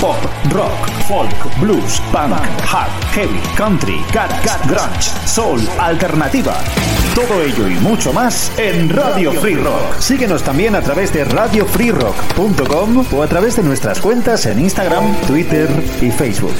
Pop, rock, folk, blues, punk, hard, heavy, country, garage, grunge, soul, alternativa. Todo ello y mucho más en Radio Free Rock. Síguenos también a través de radiofreerock.com o a través de nuestras cuentas en Instagram, Twitter y Facebook.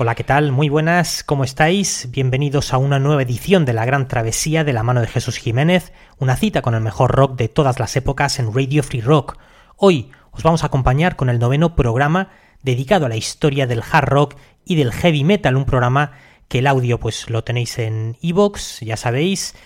Hola, ¿qué tal? Muy buenas, ¿cómo estáis? Bienvenidos a una nueva edición de La Gran Travesía de la mano de Jesús Jiménez, una cita con el mejor rock de todas las épocas en Radio Free Rock. Hoy os vamos a acompañar con el noveno programa dedicado a la historia del hard rock y del heavy metal, un programa que el audio pues lo tenéis en iVoox, ya sabéis,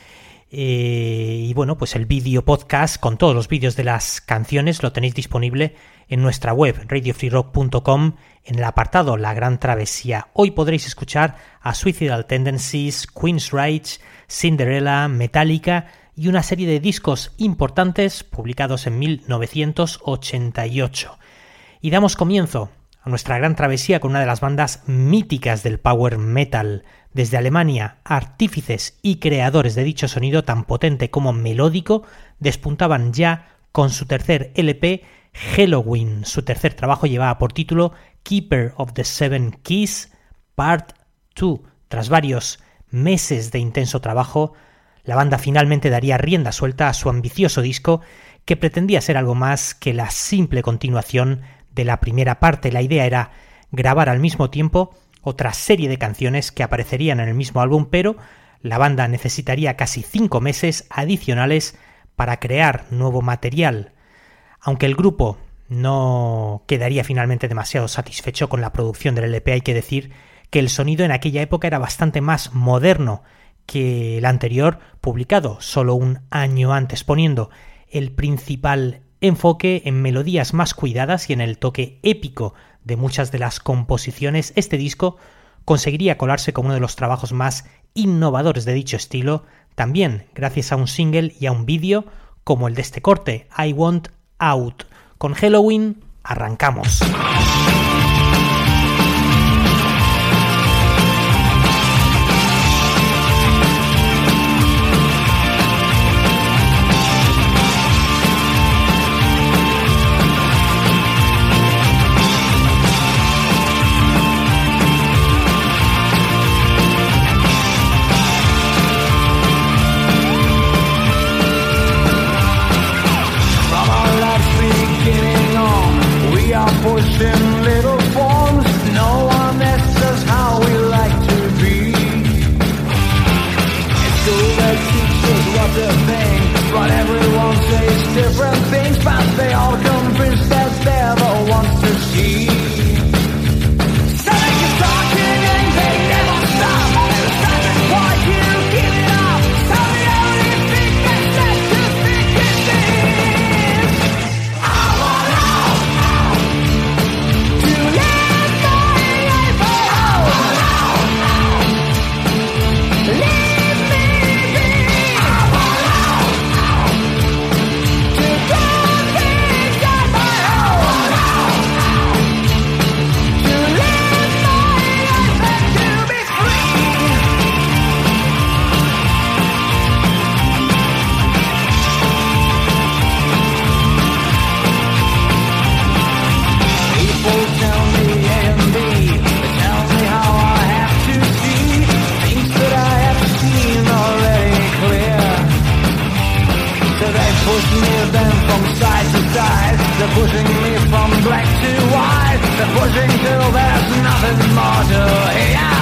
eh, y bueno, pues el vídeo podcast con todos los vídeos de las canciones lo tenéis disponible en nuestra web radiofreerock.com en el apartado La Gran Travesía. Hoy podréis escuchar a Suicidal Tendencies, Queen's Rage, Cinderella, Metallica y una serie de discos importantes publicados en 1988. Y damos comienzo a nuestra gran travesía con una de las bandas míticas del power metal. Desde Alemania, artífices y creadores de dicho sonido tan potente como melódico despuntaban ya con su tercer LP Halloween. Su tercer trabajo llevaba por título Keeper of the Seven Keys Part 2. Tras varios meses de intenso trabajo, la banda finalmente daría rienda suelta a su ambicioso disco que pretendía ser algo más que la simple continuación de la primera parte. La idea era grabar al mismo tiempo otra serie de canciones que aparecerían en el mismo álbum, pero la banda necesitaría casi cinco meses adicionales para crear nuevo material. Aunque el grupo no quedaría finalmente demasiado satisfecho con la producción del LP, hay que decir que el sonido en aquella época era bastante más moderno que el anterior, publicado solo un año antes, poniendo el principal enfoque en melodías más cuidadas y en el toque épico de muchas de las composiciones, este disco conseguiría colarse como uno de los trabajos más innovadores de dicho estilo, también gracias a un single y a un vídeo como el de este corte, I Want Out. Con Halloween arrancamos. black to white, they're pushing till there's nothing more to hear.